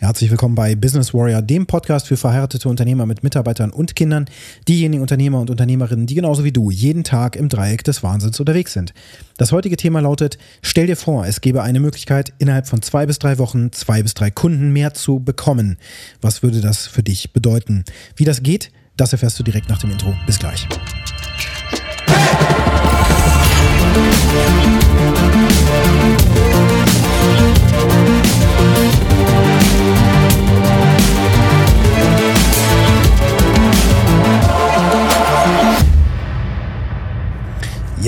Herzlich willkommen bei Business Warrior, dem Podcast für verheiratete Unternehmer mit Mitarbeitern und Kindern, diejenigen Unternehmer und Unternehmerinnen, die genauso wie du jeden Tag im Dreieck des Wahnsinns unterwegs sind. Das heutige Thema lautet, stell dir vor, es gäbe eine Möglichkeit, innerhalb von zwei bis drei Wochen zwei bis drei Kunden mehr zu bekommen. Was würde das für dich bedeuten? Wie das geht, das erfährst du direkt nach dem Intro. Bis gleich.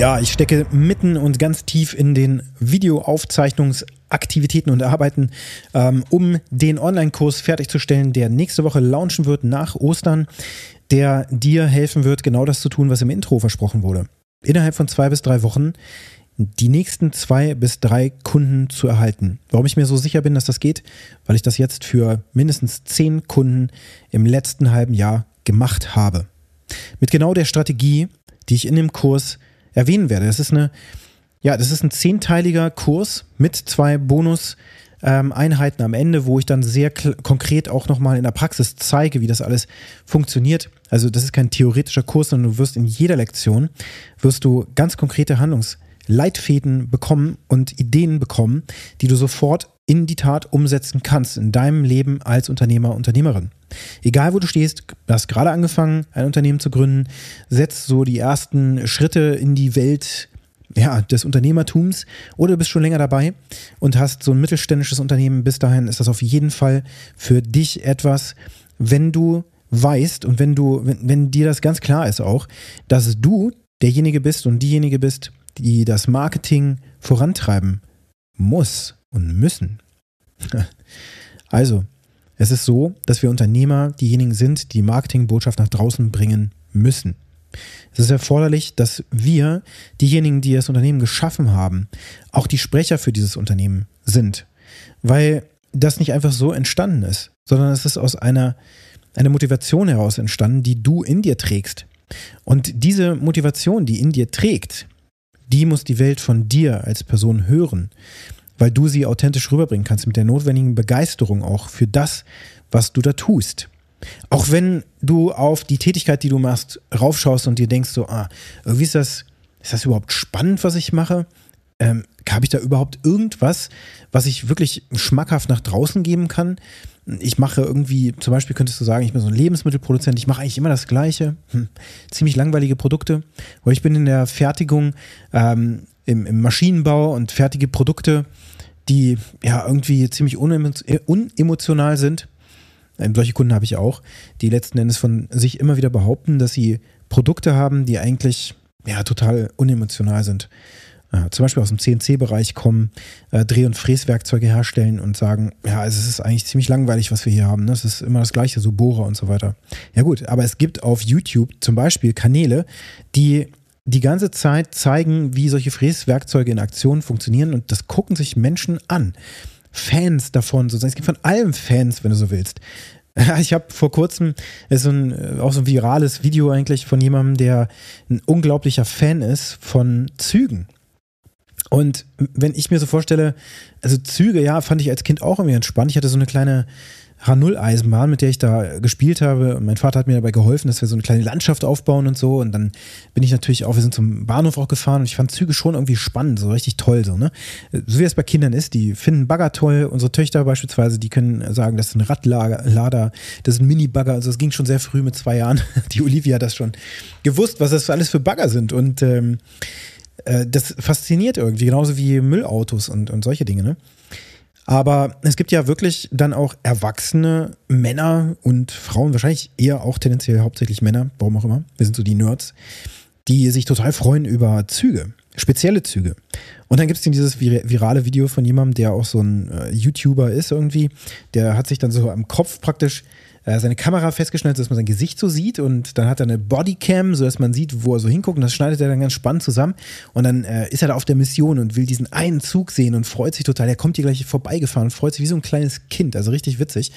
Ja, ich stecke mitten und ganz tief in den Videoaufzeichnungsaktivitäten und Arbeiten, ähm, um den Online-Kurs fertigzustellen, der nächste Woche launchen wird nach Ostern, der dir helfen wird, genau das zu tun, was im Intro versprochen wurde. Innerhalb von zwei bis drei Wochen die nächsten zwei bis drei Kunden zu erhalten. Warum ich mir so sicher bin, dass das geht? Weil ich das jetzt für mindestens zehn Kunden im letzten halben Jahr gemacht habe. Mit genau der Strategie, die ich in dem Kurs erwähnen werde. Das ist eine, ja, das ist ein zehnteiliger Kurs mit zwei Bonus- Einheiten am Ende, wo ich dann sehr konkret auch nochmal in der Praxis zeige, wie das alles funktioniert. Also das ist kein theoretischer Kurs, sondern du wirst in jeder Lektion, wirst du ganz konkrete Handlungsleitfäden bekommen und Ideen bekommen, die du sofort in die Tat umsetzen kannst in deinem Leben als Unternehmer, Unternehmerin. Egal wo du stehst, hast gerade angefangen, ein Unternehmen zu gründen, setzt so die ersten Schritte in die Welt ja, des Unternehmertums oder du bist schon länger dabei und hast so ein mittelständisches Unternehmen. Bis dahin ist das auf jeden Fall für dich etwas, wenn du weißt und wenn du, wenn, wenn dir das ganz klar ist auch, dass du derjenige bist und diejenige bist, die das Marketing vorantreiben muss und müssen. Also, es ist so, dass wir Unternehmer diejenigen sind, die Marketingbotschaft nach draußen bringen müssen. Es ist erforderlich, dass wir, diejenigen, die das Unternehmen geschaffen haben, auch die Sprecher für dieses Unternehmen sind. Weil das nicht einfach so entstanden ist, sondern es ist aus einer, einer Motivation heraus entstanden, die du in dir trägst. Und diese Motivation, die in dir trägt, die muss die Welt von dir als Person hören weil du sie authentisch rüberbringen kannst mit der notwendigen Begeisterung auch für das, was du da tust. Auch wenn du auf die Tätigkeit, die du machst, raufschaust und dir denkst so, ah, irgendwie ist das, ist das überhaupt spannend, was ich mache? Ähm, habe ich da überhaupt irgendwas, was ich wirklich schmackhaft nach draußen geben kann? Ich mache irgendwie, zum Beispiel könntest du sagen, ich bin so ein Lebensmittelproduzent, ich mache eigentlich immer das Gleiche. Hm, ziemlich langweilige Produkte. Oder ich bin in der Fertigung, ähm, im, im Maschinenbau und fertige Produkte die ja irgendwie ziemlich unemotional sind. Ähm, solche Kunden habe ich auch, die letzten Endes von sich immer wieder behaupten, dass sie Produkte haben, die eigentlich ja total unemotional sind. Äh, zum Beispiel aus dem CNC-Bereich kommen, äh, Dreh- und Fräswerkzeuge herstellen und sagen, ja, also es ist eigentlich ziemlich langweilig, was wir hier haben. Ne? Es ist immer das Gleiche, so Bohrer und so weiter. Ja gut, aber es gibt auf YouTube zum Beispiel Kanäle, die die ganze Zeit zeigen, wie solche Fräswerkzeuge in Aktion funktionieren und das gucken sich Menschen an. Fans davon, sozusagen. Es gibt von allem Fans, wenn du so willst. Ich habe vor kurzem ist so ein, äh, auch so ein virales Video eigentlich von jemandem, der ein unglaublicher Fan ist von Zügen. Und wenn ich mir so vorstelle, also Züge, ja, fand ich als Kind auch irgendwie entspannt. Ich hatte so eine kleine H0-Eisenbahn, mit der ich da gespielt habe. Und mein Vater hat mir dabei geholfen, dass wir so eine kleine Landschaft aufbauen und so. Und dann bin ich natürlich auch, wir sind zum Bahnhof auch gefahren und ich fand Züge schon irgendwie spannend, so richtig toll, so, ne? So wie es bei Kindern ist, die finden Bagger toll. Unsere Töchter beispielsweise, die können sagen, das ist ein Radlader, das ist ein Mini-Bagger. Also es ging schon sehr früh mit zwei Jahren. Die Olivia hat das schon gewusst, was das alles für Bagger sind. Und ähm, äh, das fasziniert irgendwie, genauso wie Müllautos und, und solche Dinge, ne? Aber es gibt ja wirklich dann auch erwachsene Männer und Frauen, wahrscheinlich eher auch tendenziell hauptsächlich Männer, warum auch immer, wir sind so die Nerds, die sich total freuen über Züge, spezielle Züge. Und dann gibt es dieses virale Video von jemandem, der auch so ein äh, YouTuber ist irgendwie, der hat sich dann so am Kopf praktisch äh, seine Kamera festgeschnallt, dass man sein Gesicht so sieht und dann hat er eine Bodycam, sodass man sieht, wo er so hinguckt und das schneidet er dann ganz spannend zusammen und dann äh, ist er da auf der Mission und will diesen einen Zug sehen und freut sich total. Er kommt hier gleich vorbeigefahren und freut sich wie so ein kleines Kind, also richtig witzig.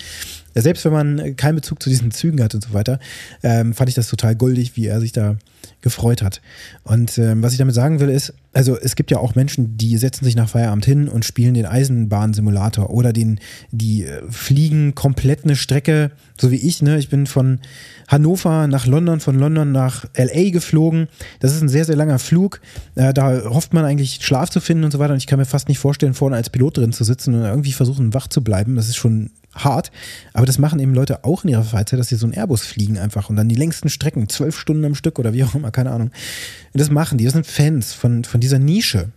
Ja, selbst wenn man keinen Bezug zu diesen Zügen hat und so weiter, ähm, fand ich das total goldig, wie er sich da gefreut hat. Und ähm, was ich damit sagen will, ist, also es gibt ja auch Menschen, die setzen sich nach Feierabend hin und spielen den Eisenbahnsimulator oder den, die äh, fliegen komplett eine Strecke, so wie ich, ne? Ich bin von Hannover nach London, von London nach LA geflogen. Das ist ein sehr, sehr langer Flug. Äh, da hofft man eigentlich Schlaf zu finden und so weiter. Und ich kann mir fast nicht vorstellen, vorne als Pilot drin zu sitzen und irgendwie versuchen, wach zu bleiben. Das ist schon hart. Aber das machen eben Leute auch in ihrer Freizeit, dass sie so einen Airbus fliegen einfach und dann die längsten Strecken, zwölf Stunden am Stück oder wie auch immer, keine Ahnung. Das machen die. Das sind Fans von, von dieser Nische.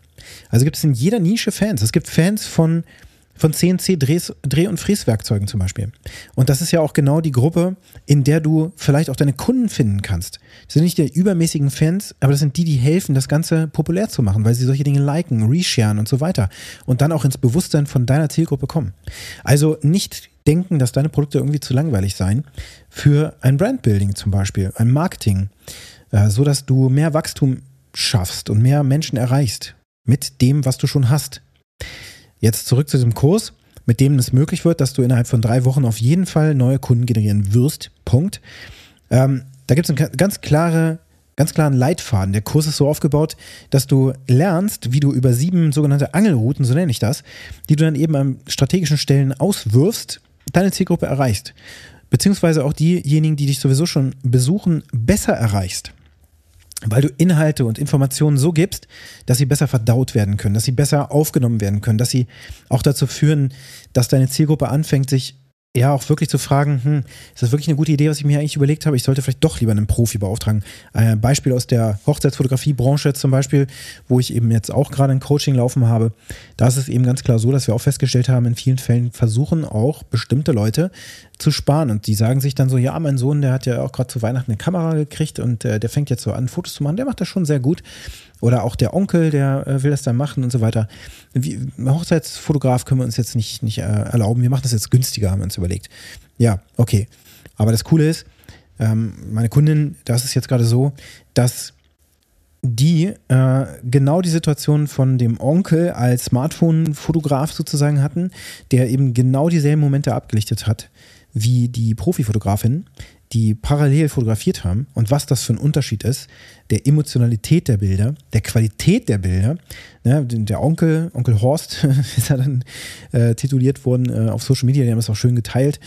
Also gibt es in jeder Nische Fans. Es gibt Fans von von CNC Drehs, Dreh- und Fräswerkzeugen zum Beispiel. Und das ist ja auch genau die Gruppe, in der du vielleicht auch deine Kunden finden kannst. Das sind nicht die übermäßigen Fans, aber das sind die, die helfen, das Ganze populär zu machen, weil sie solche Dinge liken, resharen und so weiter. Und dann auch ins Bewusstsein von deiner Zielgruppe kommen. Also nicht denken, dass deine Produkte irgendwie zu langweilig seien für ein Brandbuilding zum Beispiel, ein Marketing, äh, so dass du mehr Wachstum schaffst und mehr Menschen erreichst mit dem, was du schon hast. Jetzt zurück zu diesem Kurs, mit dem es möglich wird, dass du innerhalb von drei Wochen auf jeden Fall neue Kunden generieren wirst. Punkt. Ähm, da gibt es einen ganz klare ganz klaren Leitfaden. Der Kurs ist so aufgebaut, dass du lernst, wie du über sieben sogenannte Angelrouten, so nenne ich das, die du dann eben an strategischen Stellen auswirfst, deine Zielgruppe erreichst. Beziehungsweise auch diejenigen, die dich sowieso schon besuchen, besser erreichst weil du Inhalte und Informationen so gibst, dass sie besser verdaut werden können, dass sie besser aufgenommen werden können, dass sie auch dazu führen, dass deine Zielgruppe anfängt, sich ja auch wirklich zu fragen, hm, ist das wirklich eine gute Idee, was ich mir eigentlich überlegt habe? Ich sollte vielleicht doch lieber einen Profi beauftragen. Ein Beispiel aus der Hochzeitsfotografiebranche zum Beispiel, wo ich eben jetzt auch gerade ein Coaching laufen habe. Da ist es eben ganz klar so, dass wir auch festgestellt haben, in vielen Fällen versuchen auch bestimmte Leute zu sparen. Und die sagen sich dann so, ja, mein Sohn, der hat ja auch gerade zu Weihnachten eine Kamera gekriegt und äh, der fängt jetzt so an, Fotos zu machen. Der macht das schon sehr gut. Oder auch der Onkel, der äh, will das dann machen und so weiter. Wie, Hochzeitsfotograf können wir uns jetzt nicht, nicht äh, erlauben. Wir machen das jetzt günstiger, haben wir uns überlegt. Ja, okay. Aber das Coole ist, ähm, meine Kundin, das ist jetzt gerade so, dass die äh, genau die Situation von dem Onkel als Smartphone-Fotograf sozusagen hatten, der eben genau dieselben Momente abgelichtet hat wie die Profifotografin, die parallel fotografiert haben und was das für ein Unterschied ist, der Emotionalität der Bilder, der Qualität der Bilder. Ne, der Onkel, Onkel Horst, ist er dann äh, tituliert worden äh, auf Social Media, die haben das auch schön geteilt.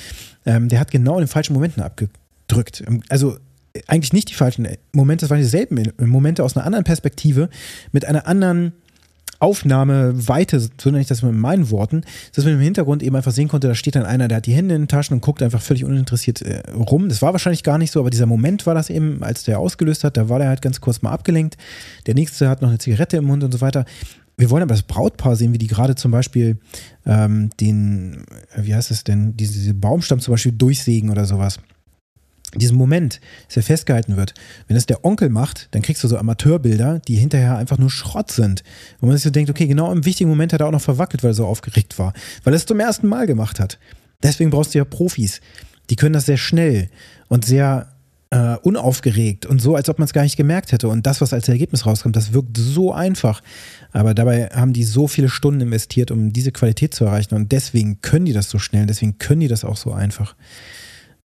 Ähm, der hat genau in den falschen Momenten abgedrückt. Also eigentlich nicht die falschen Momente, es waren dieselben Momente aus einer anderen Perspektive, mit einer anderen Aufnahmeweite, so nenne ich das mit meinen Worten, dass man im Hintergrund eben einfach sehen konnte, da steht dann einer, der hat die Hände in den Taschen und guckt einfach völlig uninteressiert äh, rum. Das war wahrscheinlich gar nicht so, aber dieser Moment war das eben, als der ausgelöst hat, da war der halt ganz kurz mal abgelenkt. Der nächste hat noch eine Zigarette im Mund und so weiter. Wir wollen aber das Brautpaar sehen, wie die gerade zum Beispiel ähm, den, wie heißt es denn, diese, diese Baumstamm zum Beispiel durchsägen oder sowas diesen Moment, dass er festgehalten wird, wenn es der Onkel macht, dann kriegst du so Amateurbilder, die hinterher einfach nur Schrott sind. Wo man sich so denkt, okay, genau im wichtigen Moment hat er auch noch verwackelt, weil er so aufgeregt war. Weil er es zum ersten Mal gemacht hat. Deswegen brauchst du ja Profis. Die können das sehr schnell und sehr äh, unaufgeregt und so, als ob man es gar nicht gemerkt hätte. Und das, was als Ergebnis rauskommt, das wirkt so einfach. Aber dabei haben die so viele Stunden investiert, um diese Qualität zu erreichen. Und deswegen können die das so schnell, deswegen können die das auch so einfach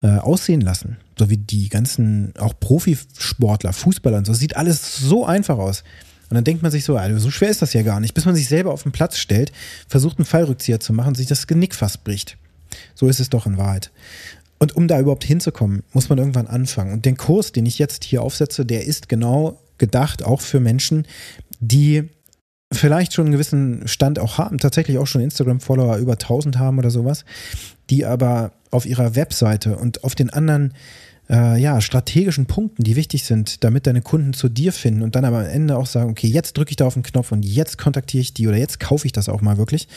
äh, aussehen lassen. So wie die ganzen, auch Profisportler, Fußballer und so. Sieht alles so einfach aus. Und dann denkt man sich so, also so schwer ist das ja gar nicht. Bis man sich selber auf den Platz stellt, versucht einen Fallrückzieher zu machen, sich das Genick fast bricht. So ist es doch in Wahrheit. Und um da überhaupt hinzukommen, muss man irgendwann anfangen. Und den Kurs, den ich jetzt hier aufsetze, der ist genau gedacht auch für Menschen, die vielleicht schon einen gewissen Stand auch haben, tatsächlich auch schon Instagram-Follower über 1000 haben oder sowas, die aber auf ihrer Webseite und auf den anderen äh, ja, strategischen Punkten, die wichtig sind, damit deine Kunden zu dir finden und dann aber am Ende auch sagen, okay, jetzt drücke ich da auf den Knopf und jetzt kontaktiere ich die oder jetzt kaufe ich das auch mal wirklich,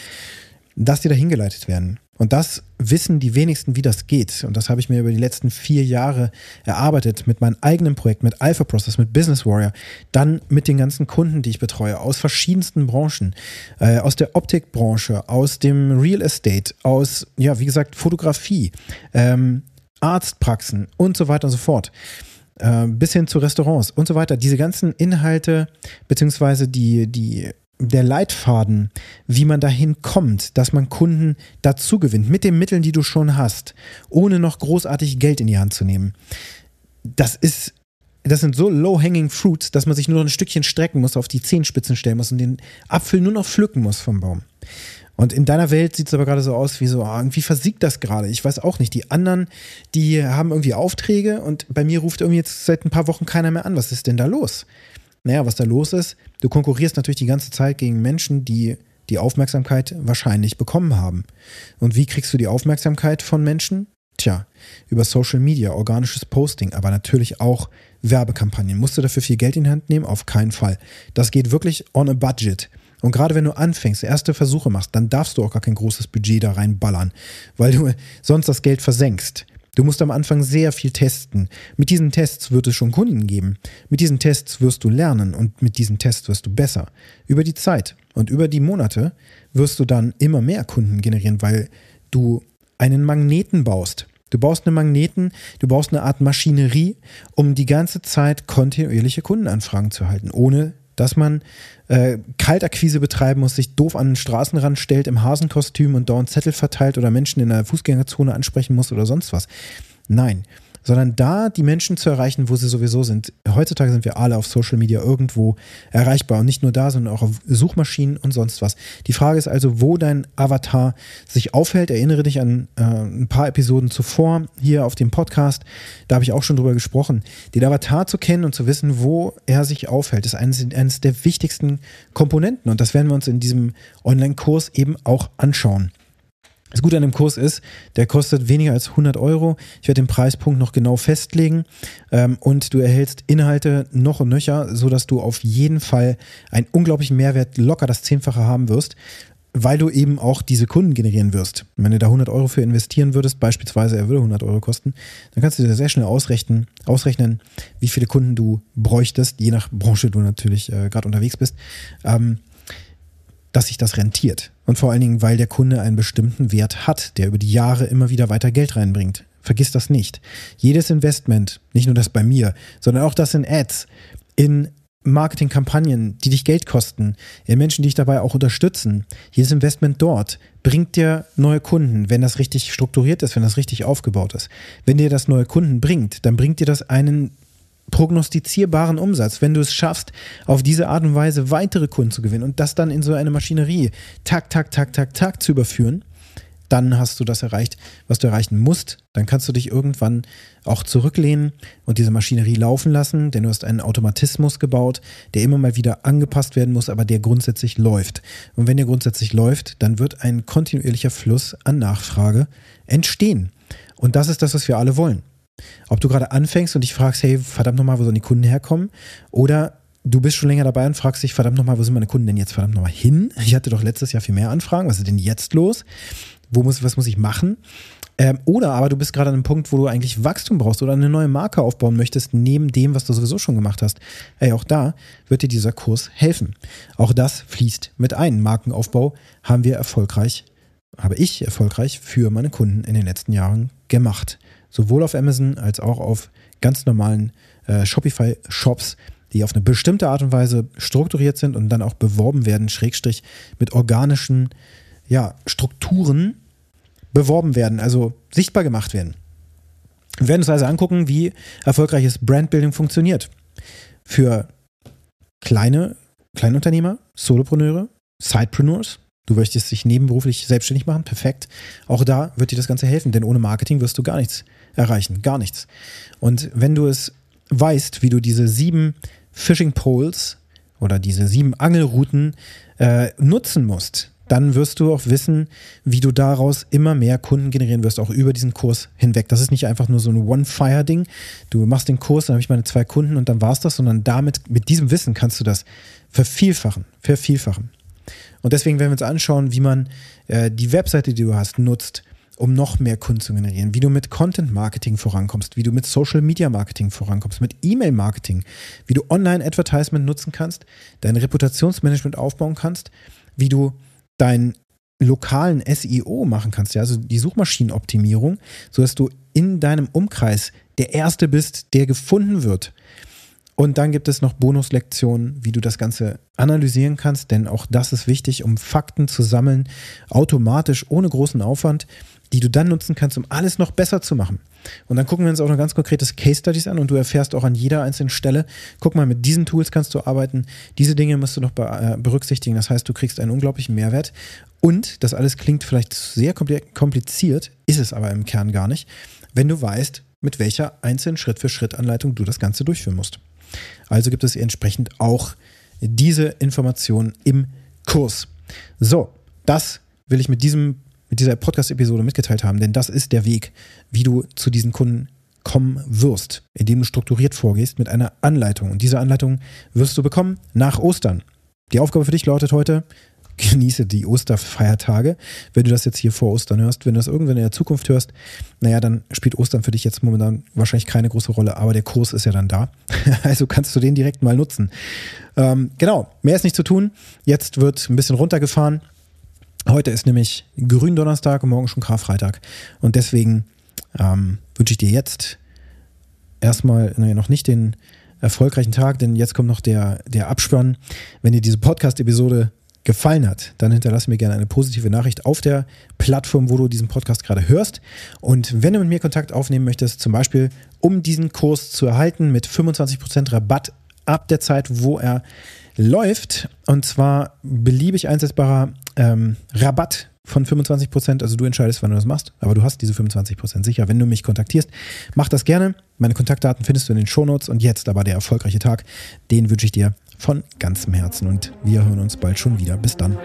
dass die da hingeleitet werden. Und das wissen die wenigsten, wie das geht. Und das habe ich mir über die letzten vier Jahre erarbeitet mit meinem eigenen Projekt, mit Alpha Process, mit Business Warrior, dann mit den ganzen Kunden, die ich betreue, aus verschiedensten Branchen, äh, aus der Optikbranche, aus dem Real Estate, aus, ja, wie gesagt, Fotografie, ähm, Arztpraxen und so weiter und so fort äh, bis hin zu Restaurants und so weiter. Diese ganzen Inhalte beziehungsweise die, die der Leitfaden, wie man dahin kommt, dass man Kunden dazu gewinnt, mit den Mitteln, die du schon hast, ohne noch großartig Geld in die Hand zu nehmen. Das ist das sind so low-hanging fruits, dass man sich nur noch ein Stückchen strecken muss, auf die Zehenspitzen stellen muss und den Apfel nur noch pflücken muss vom Baum. Und in deiner Welt sieht es aber gerade so aus, wie so, ah, irgendwie versiegt das gerade. Ich weiß auch nicht. Die anderen, die haben irgendwie Aufträge und bei mir ruft irgendwie jetzt seit ein paar Wochen keiner mehr an. Was ist denn da los? Naja, was da los ist, du konkurrierst natürlich die ganze Zeit gegen Menschen, die die Aufmerksamkeit wahrscheinlich bekommen haben. Und wie kriegst du die Aufmerksamkeit von Menschen? Tja, über Social Media, organisches Posting, aber natürlich auch Werbekampagnen. Musst du dafür viel Geld in die Hand nehmen? Auf keinen Fall. Das geht wirklich on a budget. Und gerade wenn du anfängst, erste Versuche machst, dann darfst du auch gar kein großes Budget da reinballern, weil du sonst das Geld versenkst. Du musst am Anfang sehr viel testen. Mit diesen Tests wird es schon Kunden geben. Mit diesen Tests wirst du lernen und mit diesen Tests wirst du besser. Über die Zeit und über die Monate wirst du dann immer mehr Kunden generieren, weil du einen Magneten baust. Du baust einen Magneten, du baust eine Art Maschinerie, um die ganze Zeit kontinuierliche Kundenanfragen zu halten, ohne dass man äh, Kaltakquise betreiben muss, sich doof an den Straßenrand stellt im Hasenkostüm und dauernd Zettel verteilt oder Menschen in der Fußgängerzone ansprechen muss oder sonst was. Nein, sondern da die Menschen zu erreichen, wo sie sowieso sind. Heutzutage sind wir alle auf Social Media irgendwo erreichbar und nicht nur da, sondern auch auf Suchmaschinen und sonst was. Die Frage ist also, wo dein Avatar sich aufhält. Erinnere dich an äh, ein paar Episoden zuvor hier auf dem Podcast. Da habe ich auch schon drüber gesprochen. Den Avatar zu kennen und zu wissen, wo er sich aufhält, ist eines, eines der wichtigsten Komponenten und das werden wir uns in diesem Online-Kurs eben auch anschauen. Das Gute an dem Kurs ist, der kostet weniger als 100 Euro. Ich werde den Preispunkt noch genau festlegen ähm, und du erhältst Inhalte noch und nöcher, sodass du auf jeden Fall einen unglaublichen Mehrwert locker das Zehnfache haben wirst, weil du eben auch diese Kunden generieren wirst. Wenn du da 100 Euro für investieren würdest, beispielsweise er würde 100 Euro kosten, dann kannst du dir sehr schnell ausrechnen, ausrechnen wie viele Kunden du bräuchtest, je nach Branche du natürlich äh, gerade unterwegs bist. Ähm, dass sich das rentiert. Und vor allen Dingen, weil der Kunde einen bestimmten Wert hat, der über die Jahre immer wieder weiter Geld reinbringt. Vergiss das nicht. Jedes Investment, nicht nur das bei mir, sondern auch das in Ads, in Marketingkampagnen, die dich Geld kosten, in Menschen, die dich dabei auch unterstützen. Jedes Investment dort bringt dir neue Kunden, wenn das richtig strukturiert ist, wenn das richtig aufgebaut ist. Wenn dir das neue Kunden bringt, dann bringt dir das einen prognostizierbaren Umsatz, wenn du es schaffst, auf diese Art und Weise weitere Kunden zu gewinnen und das dann in so eine Maschinerie tak, tak, tak, tak, tak zu überführen, dann hast du das erreicht, was du erreichen musst. Dann kannst du dich irgendwann auch zurücklehnen und diese Maschinerie laufen lassen, denn du hast einen Automatismus gebaut, der immer mal wieder angepasst werden muss, aber der grundsätzlich läuft. Und wenn der grundsätzlich läuft, dann wird ein kontinuierlicher Fluss an Nachfrage entstehen. Und das ist das, was wir alle wollen. Ob du gerade anfängst und dich fragst, hey, verdammt nochmal, wo sollen die Kunden herkommen? Oder du bist schon länger dabei und fragst dich, verdammt nochmal, wo sind meine Kunden denn jetzt verdammt nochmal hin? Ich hatte doch letztes Jahr viel mehr Anfragen. Was ist denn jetzt los? Wo muss, was muss ich machen? Ähm, oder aber du bist gerade an einem Punkt, wo du eigentlich Wachstum brauchst oder eine neue Marke aufbauen möchtest, neben dem, was du sowieso schon gemacht hast. Ey, auch da wird dir dieser Kurs helfen. Auch das fließt mit ein. Markenaufbau haben wir erfolgreich, habe ich erfolgreich für meine Kunden in den letzten Jahren gemacht sowohl auf Amazon als auch auf ganz normalen äh, Shopify-Shops, die auf eine bestimmte Art und Weise strukturiert sind und dann auch beworben werden, Schrägstrich mit organischen ja, Strukturen beworben werden, also sichtbar gemacht werden. Wir werden uns also angucken, wie erfolgreiches Brandbuilding funktioniert. Für kleine Kleinunternehmer, Solopreneure, Sidepreneurs, Du möchtest dich nebenberuflich selbstständig machen, perfekt. Auch da wird dir das Ganze helfen, denn ohne Marketing wirst du gar nichts erreichen, gar nichts. Und wenn du es weißt, wie du diese sieben Fishing Poles oder diese sieben Angelrouten äh, nutzen musst, dann wirst du auch wissen, wie du daraus immer mehr Kunden generieren wirst, auch über diesen Kurs hinweg. Das ist nicht einfach nur so ein One-Fire-Ding. Du machst den Kurs, dann habe ich meine zwei Kunden und dann war es das, sondern damit, mit diesem Wissen kannst du das vervielfachen, vervielfachen. Und deswegen werden wir uns anschauen, wie man äh, die Webseite, die du hast, nutzt, um noch mehr Kunden zu generieren, wie du mit Content Marketing vorankommst, wie du mit Social Media Marketing vorankommst, mit E-Mail Marketing, wie du Online Advertisement nutzen kannst, dein Reputationsmanagement aufbauen kannst, wie du deinen lokalen SEO machen kannst, ja, also die Suchmaschinenoptimierung, sodass du in deinem Umkreis der Erste bist, der gefunden wird. Und dann gibt es noch Bonuslektionen, wie du das Ganze analysieren kannst, denn auch das ist wichtig, um Fakten zu sammeln, automatisch, ohne großen Aufwand die du dann nutzen kannst, um alles noch besser zu machen. Und dann gucken wir uns auch noch ganz konkretes Case Studies an und du erfährst auch an jeder einzelnen Stelle, guck mal, mit diesen Tools kannst du arbeiten, diese Dinge musst du noch äh, berücksichtigen. Das heißt, du kriegst einen unglaublichen Mehrwert. Und das alles klingt vielleicht sehr kompliziert, ist es aber im Kern gar nicht, wenn du weißt, mit welcher einzelnen Schritt-für-Schritt-Anleitung du das Ganze durchführen musst. Also gibt es entsprechend auch diese Informationen im Kurs. So, das will ich mit diesem mit dieser Podcast-Episode mitgeteilt haben, denn das ist der Weg, wie du zu diesen Kunden kommen wirst, indem du strukturiert vorgehst mit einer Anleitung. Und diese Anleitung wirst du bekommen nach Ostern. Die Aufgabe für dich lautet heute, genieße die Osterfeiertage. Wenn du das jetzt hier vor Ostern hörst, wenn du das irgendwann in der Zukunft hörst, naja, dann spielt Ostern für dich jetzt momentan wahrscheinlich keine große Rolle, aber der Kurs ist ja dann da. Also kannst du den direkt mal nutzen. Ähm, genau, mehr ist nicht zu tun. Jetzt wird ein bisschen runtergefahren. Heute ist nämlich Gründonnerstag und morgen schon Karfreitag. Und deswegen ähm, wünsche ich dir jetzt erstmal naja, noch nicht den erfolgreichen Tag, denn jetzt kommt noch der, der Abspann. Wenn dir diese Podcast-Episode gefallen hat, dann hinterlass mir gerne eine positive Nachricht auf der Plattform, wo du diesen Podcast gerade hörst. Und wenn du mit mir Kontakt aufnehmen möchtest, zum Beispiel um diesen Kurs zu erhalten mit 25% Rabatt ab der Zeit, wo er läuft, und zwar beliebig einsetzbarer ähm, Rabatt von 25 Prozent. Also du entscheidest, wann du das machst, aber du hast diese 25 Prozent sicher, wenn du mich kontaktierst. Mach das gerne. Meine Kontaktdaten findest du in den Shownotes. Und jetzt aber der erfolgreiche Tag, den wünsche ich dir von ganzem Herzen. Und wir hören uns bald schon wieder. Bis dann.